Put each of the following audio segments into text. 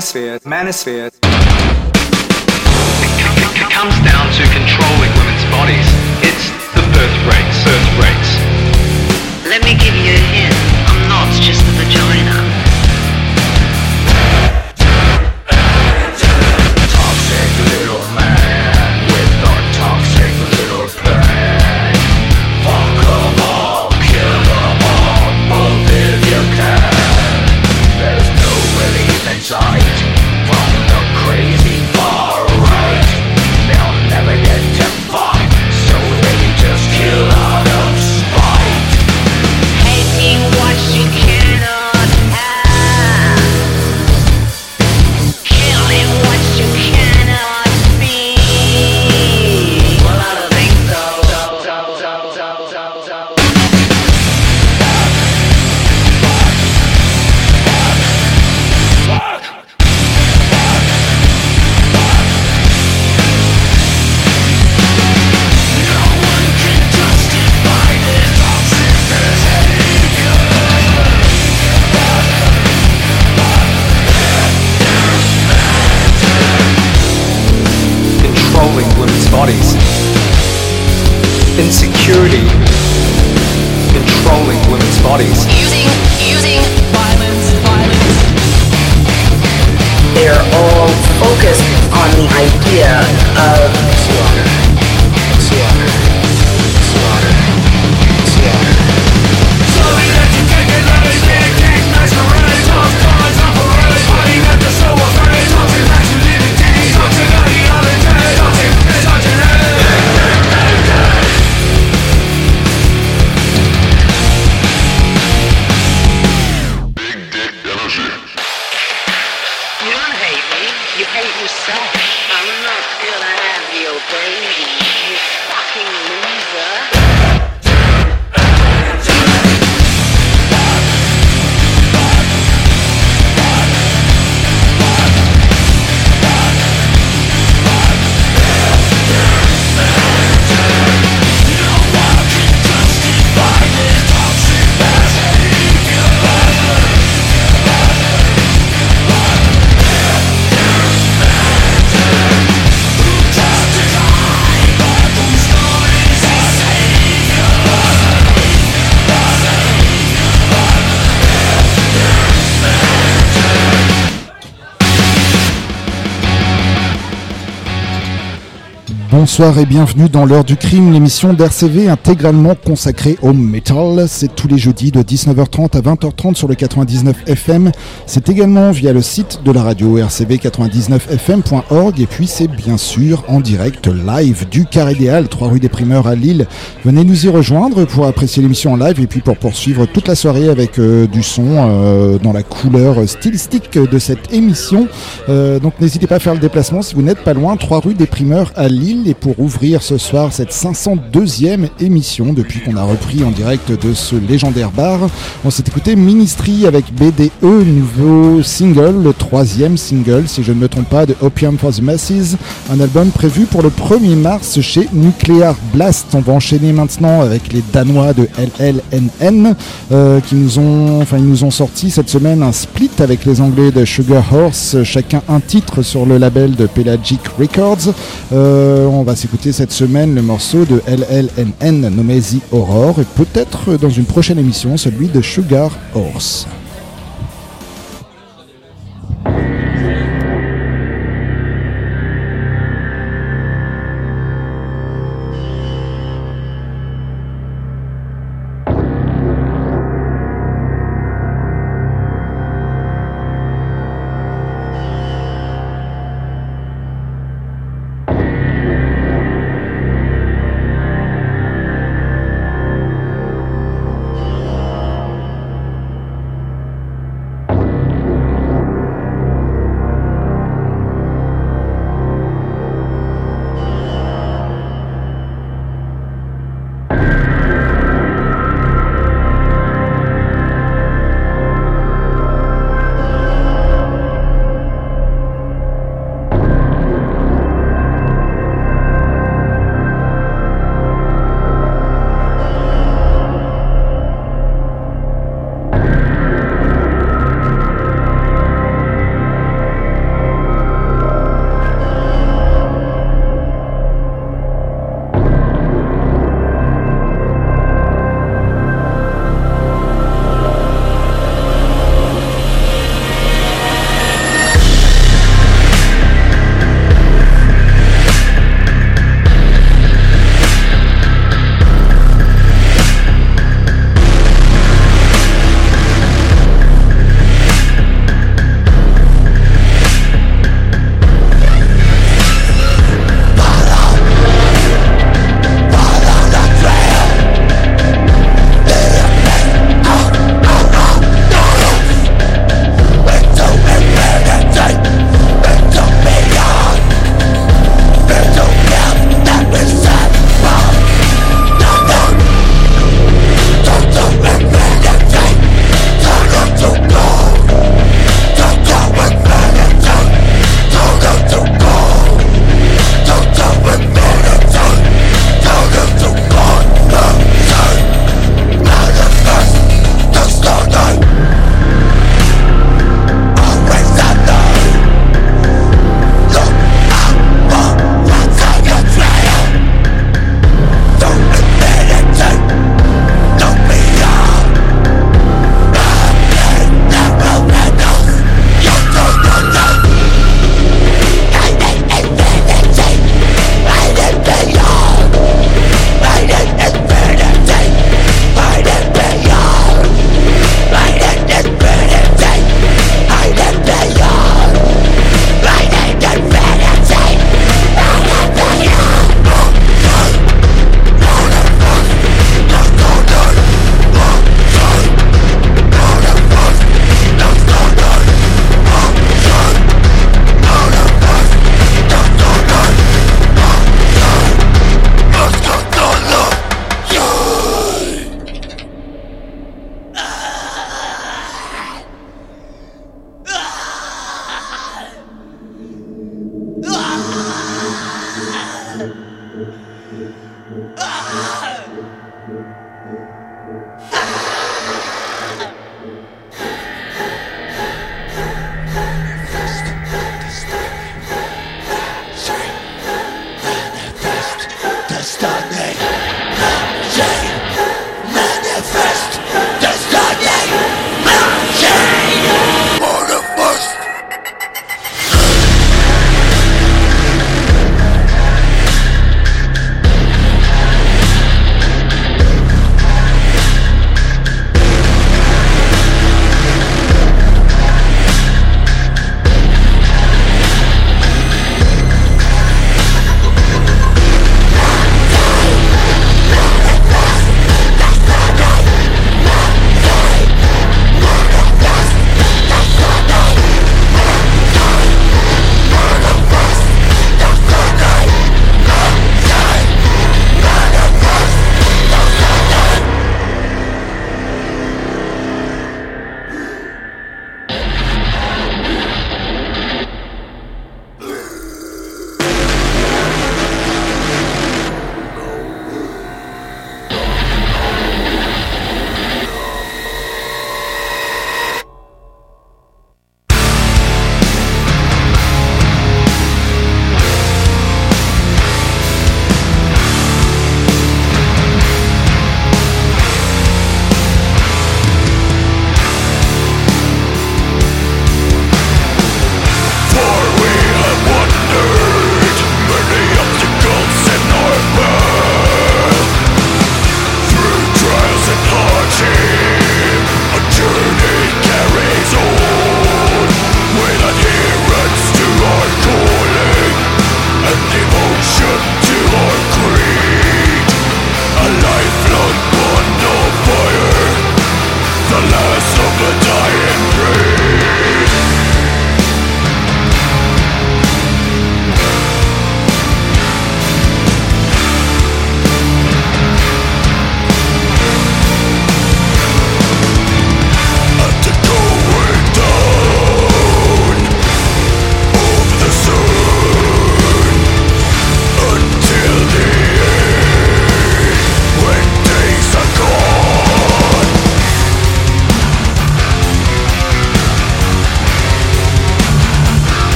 manosphere, manosphere. It comes down to controlling women's bodies. It's the birth rates, birth rates. Let me give you a hint. I'm not just a vagina. The idea of Bonsoir et bienvenue dans l'heure du crime, l'émission d'RCV intégralement consacrée au metal. C'est tous les jeudis de 19h30 à 20h30 sur le 99 FM. C'est également via le site de la radio rcv99fm.org et puis c'est bien sûr en direct live du Carré Halles, 3 rue des Primeurs à Lille. Venez nous y rejoindre pour apprécier l'émission en live et puis pour poursuivre toute la soirée avec euh, du son euh, dans la couleur stylistique de cette émission. Euh, donc n'hésitez pas à faire le déplacement si vous n'êtes pas loin, 3 rue des Primeurs à Lille et pour ouvrir ce soir cette 502e émission depuis qu'on a repris en direct de ce légendaire bar, on s'est écouté Ministry avec BDE, nouveau single, le troisième single si je ne me trompe pas de Opium for the Masses, un album prévu pour le 1er mars chez Nuclear Blast. On va enchaîner maintenant avec les Danois de LLNN euh, qui nous ont, enfin ils nous ont sorti cette semaine un split avec les Anglais de Sugar Horse, chacun un titre sur le label de Pelagic Records. Euh, on va s'écouter cette semaine le morceau de LLNN nommé The Aurore et peut-être dans une prochaine émission celui de Sugar Horse.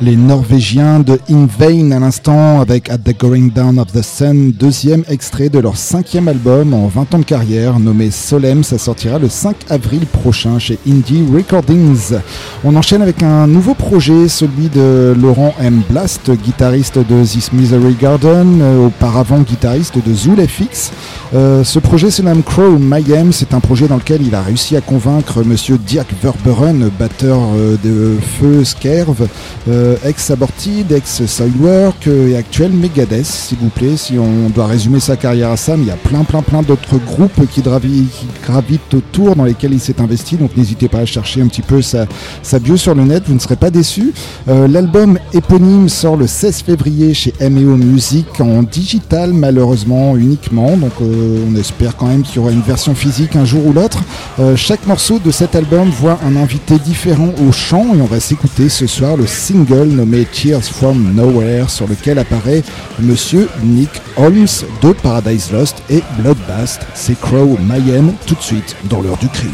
Les Norvégiens de In Vain à l'instant avec At the Going Down of the Sun, deuxième extrait de leur cinquième album en 20 ans de carrière nommé Solem. Ça sortira le 5 avril prochain chez Indie Recordings. On enchaîne avec un nouveau projet, celui de Laurent M. Blast, guitariste de This Misery Garden, euh, auparavant guitariste de Zool FX. Euh, ce projet se nomme Crow Mayhem. C'est un projet dans lequel il a réussi à convaincre monsieur Dirk Verburen, batteur euh, de Feu Skerv, euh, ex-Aborted, ex-Soilwork euh, et actuel Megadeth, s'il vous plaît. Si on doit résumer sa carrière à mais il y a plein, plein, plein d'autres groupes qui, gravitent autour dans lesquels il s'est investi. Donc n'hésitez pas à chercher un petit peu sa, bio sur le net, vous ne serez pas déçus. Euh, L'album éponyme sort le 16 février chez MEO Music en digital, malheureusement uniquement. Donc euh, on espère quand même qu'il y aura une version physique un jour ou l'autre. Euh, chaque morceau de cet album voit un invité différent au chant et on va s'écouter ce soir le single nommé Tears from Nowhere sur lequel apparaît monsieur Nick Holmes de Paradise Lost et Bloodbath. C'est Crow Mayhem tout de suite dans l'heure du crime.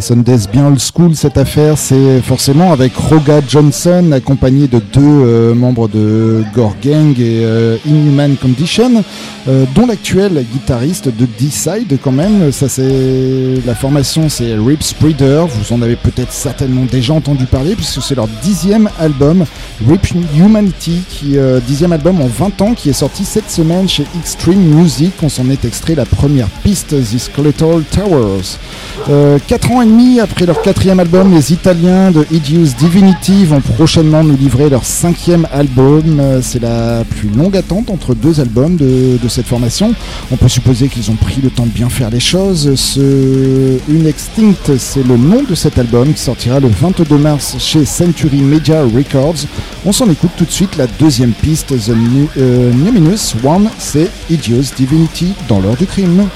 Ça sonne bien old school cette affaire. C'est forcément avec Roga Johnson, accompagné de deux euh, membres de Gore Gang et euh, Inhuman Condition, euh, dont l'actuel guitariste de D-Side quand même. Ça c'est la formation, c'est Rip Spreader. Vous en avez peut-être certainement déjà entendu parler puisque c'est leur dixième album, Rip Humanity, qui dixième album en 20 ans, qui est sorti cette semaine chez Extreme Music. On s'en est extrait la première piste, The Skeletal Towers. Euh, quatre ans et demi après leur quatrième album, les Italiens de Idius Divinity vont prochainement nous livrer leur cinquième album. Euh, c'est la plus longue attente entre deux albums de, cette formation. On peut supposer qu'ils ont pris le temps de bien faire les choses. Ce Une Extinct, c'est le nom de cet album qui sortira le 22 mars chez Century Media Records. On s'en écoute tout de suite la deuxième piste, The euh, Numinous One, c'est Idios Divinity dans l'heure du crime.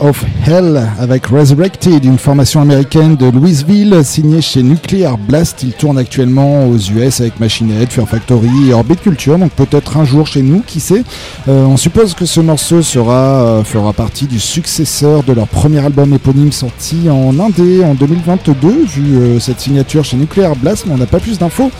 Of Hell avec Resurrected, une formation américaine de Louisville signée chez Nuclear Blast. Il tourne actuellement aux US avec Machine Head, Fear Factory et Orbit Culture, donc peut-être un jour chez nous, qui sait. Euh, on suppose que ce morceau euh, fera partie du successeur de leur premier album éponyme sorti en Indé en 2022, vu euh, cette signature chez Nuclear Blast, mais on n'a pas plus d'infos.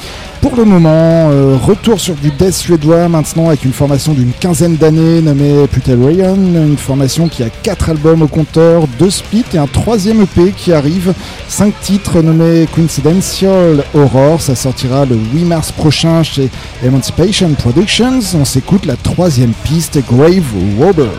Pour le moment, euh, retour sur du death suédois maintenant avec une formation d'une quinzaine d'années nommée Putel Rayon, une formation qui a 4 albums au compteur, 2 splits et un troisième EP qui arrive, 5 titres nommés Coincidental Horror, ça sortira le 8 mars prochain chez Emancipation Productions, on s'écoute la troisième piste Grave Robber.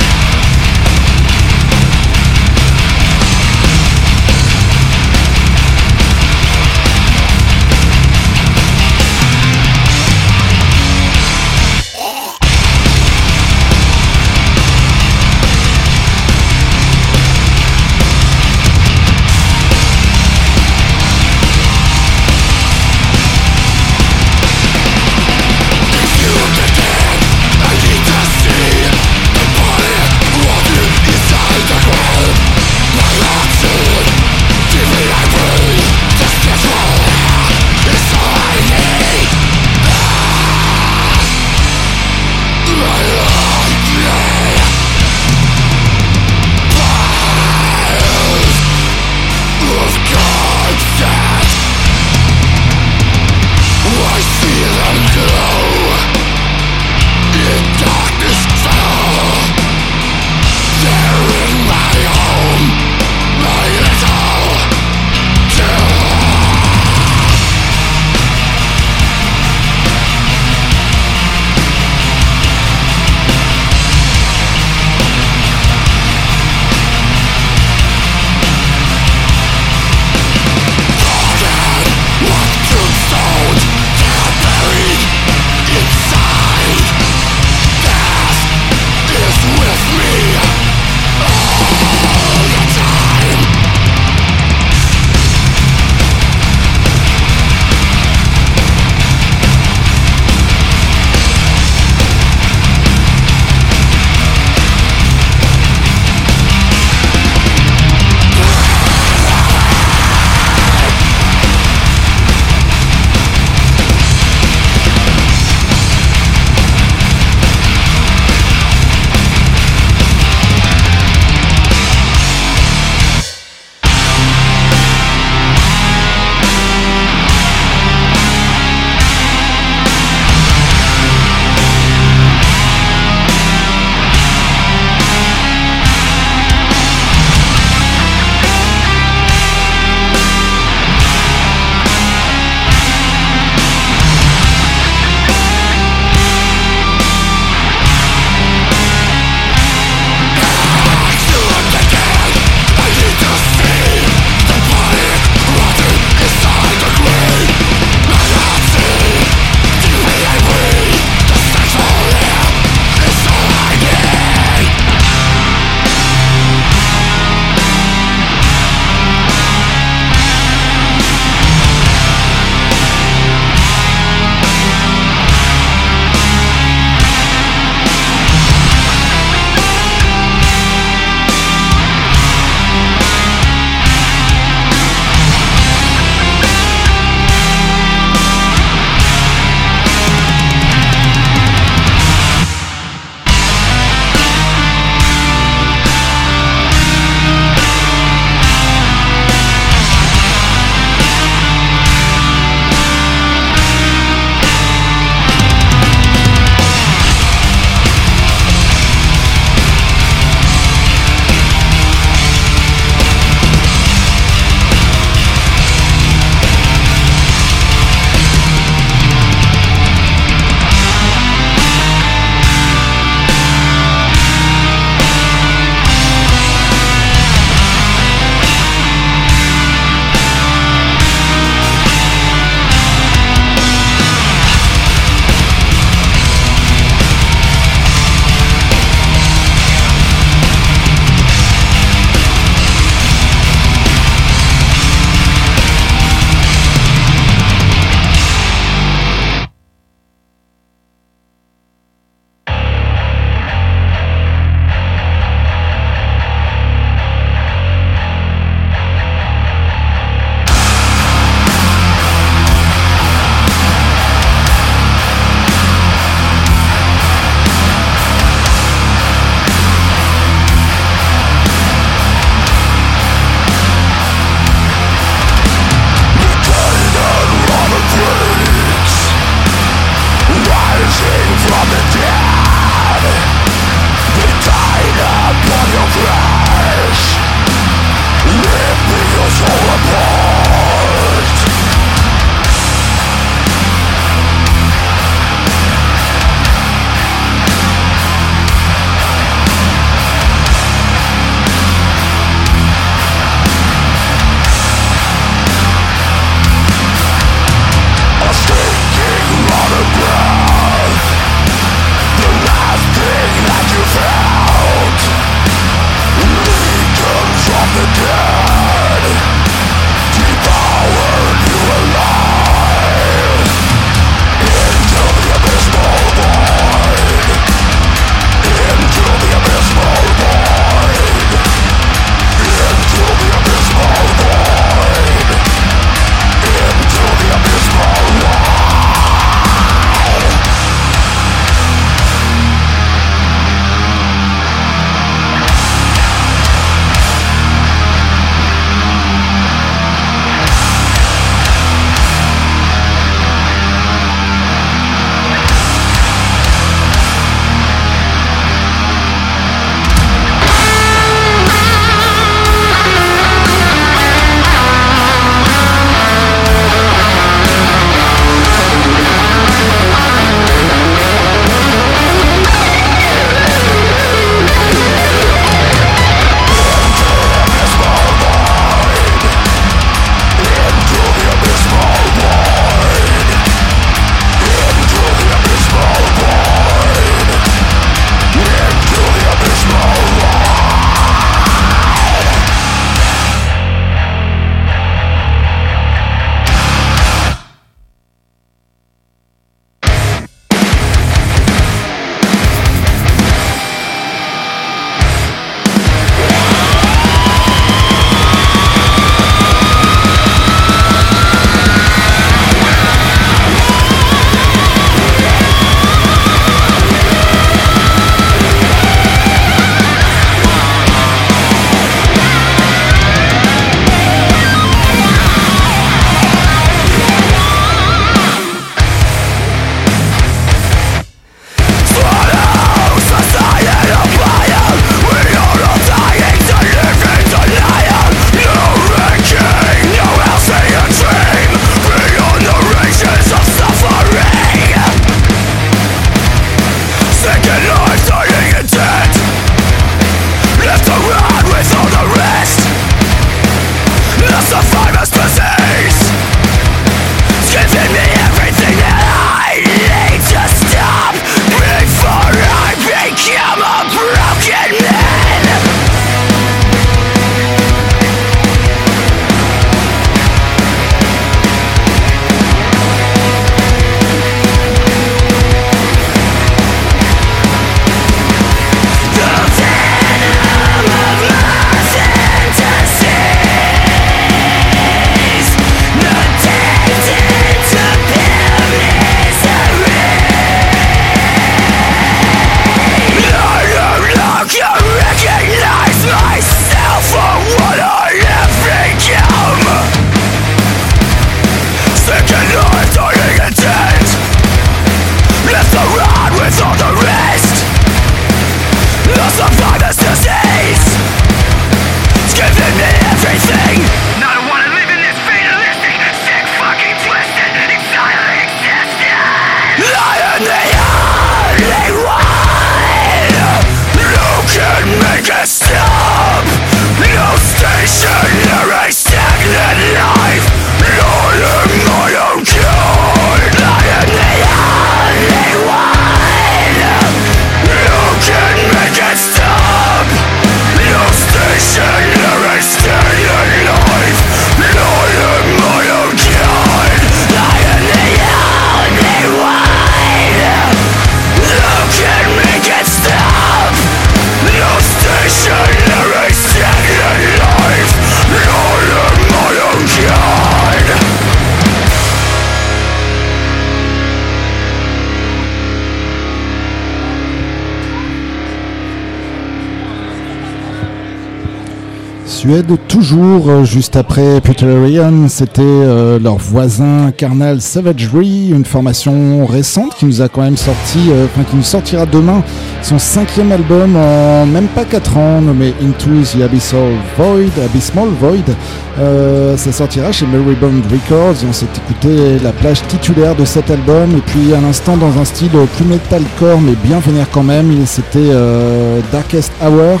Suède, toujours euh, juste après Puterian, c'était euh, leur voisin Carnal Savagery, une formation récente qui nous a quand même sorti, euh, enfin qui nous sortira demain son cinquième album en même pas 4 ans, nommé Into the Abyssal Void, Abysmal Void. Euh, ça sortira chez Marybond Records. On s'est écouté la plage titulaire de cet album et puis à l'instant dans un style plus metalcore mais bien vénère quand même. C'était euh, Darkest Hour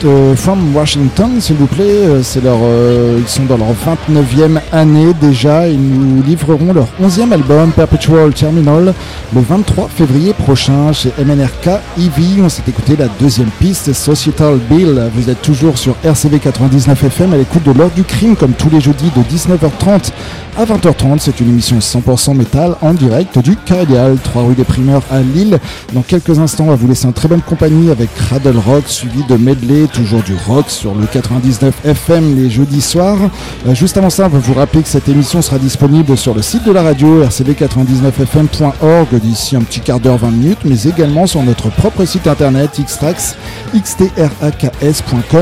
de From Washington, s'il vous plaît. Euh, leur, euh, ils sont dans leur 29e année déjà. Ils nous livreront leur 11e album, Perpetual Terminal, le 23 février prochain chez MNRK EV. On s'est écouté la deuxième piste, Societal Bill. Vous êtes toujours sur RCV 99 FM à l'écoute de l'heure du crime, comme tous les jeudis de 19h30 à 20h30. C'est une émission 100% métal en direct du Cardial, 3 rue des Primeurs à Lille. Dans quelques instants, on va vous laisser en très bonne compagnie avec Cradle Rock, suivi de Medley, toujours du rock sur le 99 FM les jeudis soirs. Euh, juste avant ça, on va vous rappeler que cette émission sera disponible sur le site de la radio rcv99fm.org d'ici un petit quart d'heure, 20 minutes, mais également sur notre propre site internet xtrax,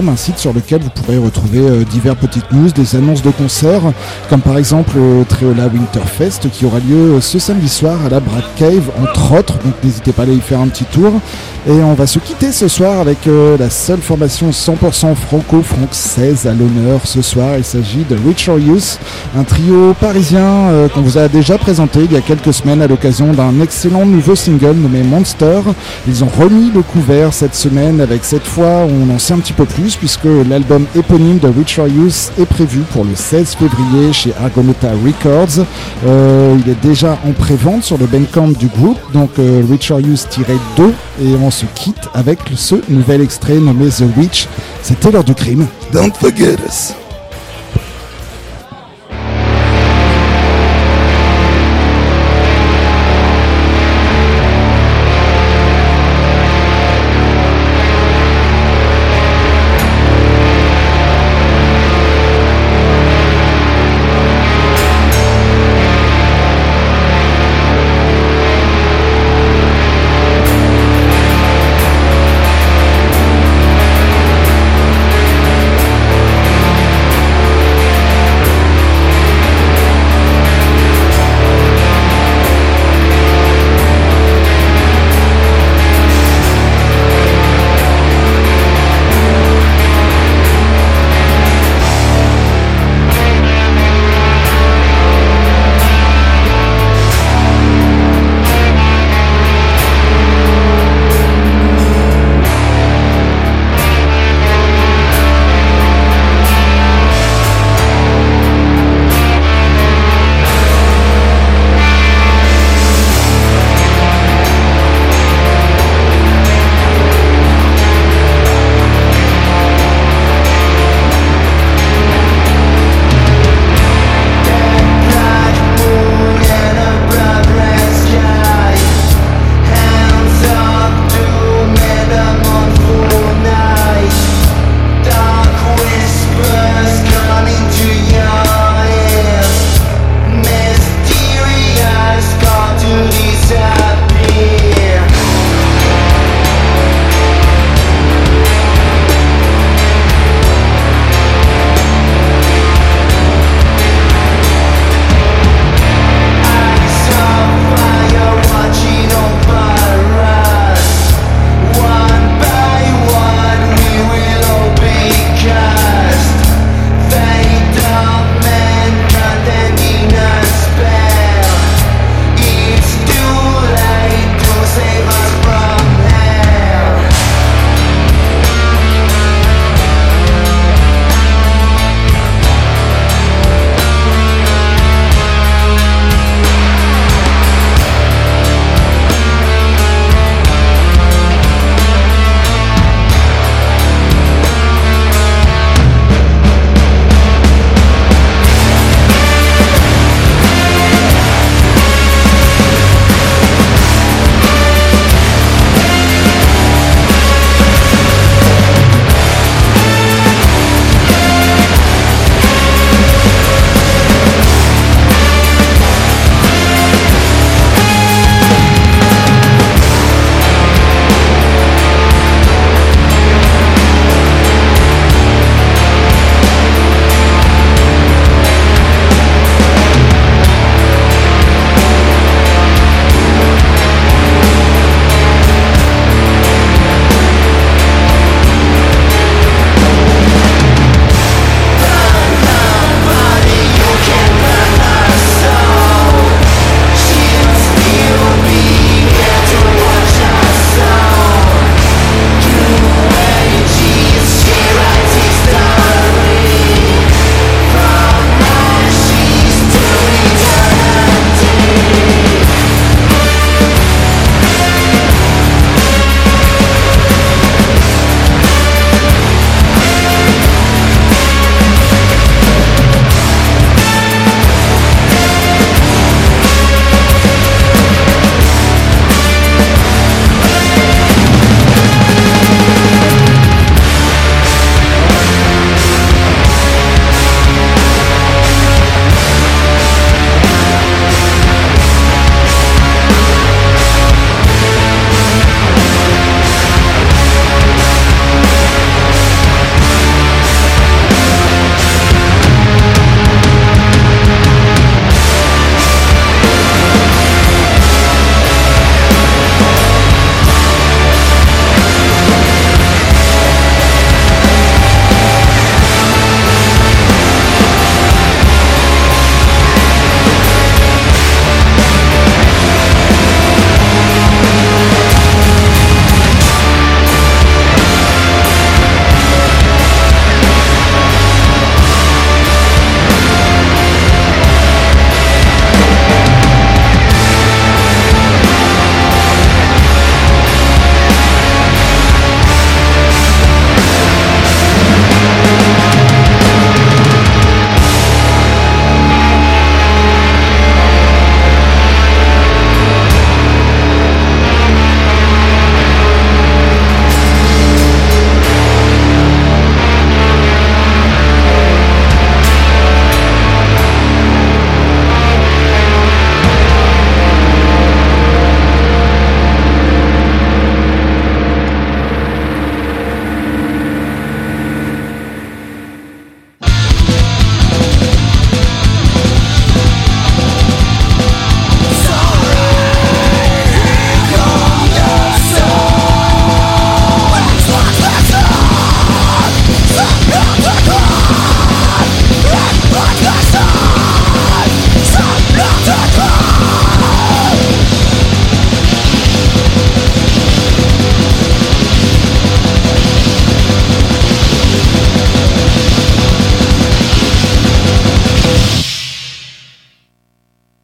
un site sur lequel vous pourrez retrouver euh, divers petites news, des annonces de concerts, comme par exemple le Tréola Winterfest qui aura lieu euh, ce samedi soir à la Brad Cave, entre autres, donc n'hésitez pas à aller y faire un petit tour. Et on va se quitter ce soir avec euh, la seule formation 100% franco-française à l'honneur ce soir. Il s'agit de Richard Youth, un trio parisien euh, qu'on vous a déjà présenté il y a quelques semaines à l'occasion d'un excellent nouveau single nommé Monster. Ils ont remis le couvert cette semaine avec cette fois on en sait un petit peu plus puisque l'album éponyme de Richard Youth est prévu pour le 16 février chez Argonauta Records. Euh, il est déjà en pré-vente sur le Bandcamp du groupe, donc euh, Richard Youth-2 et on se quitte avec ce nouvel extrait nommé The Witch. C'était l'heure du crime. Don't forget us.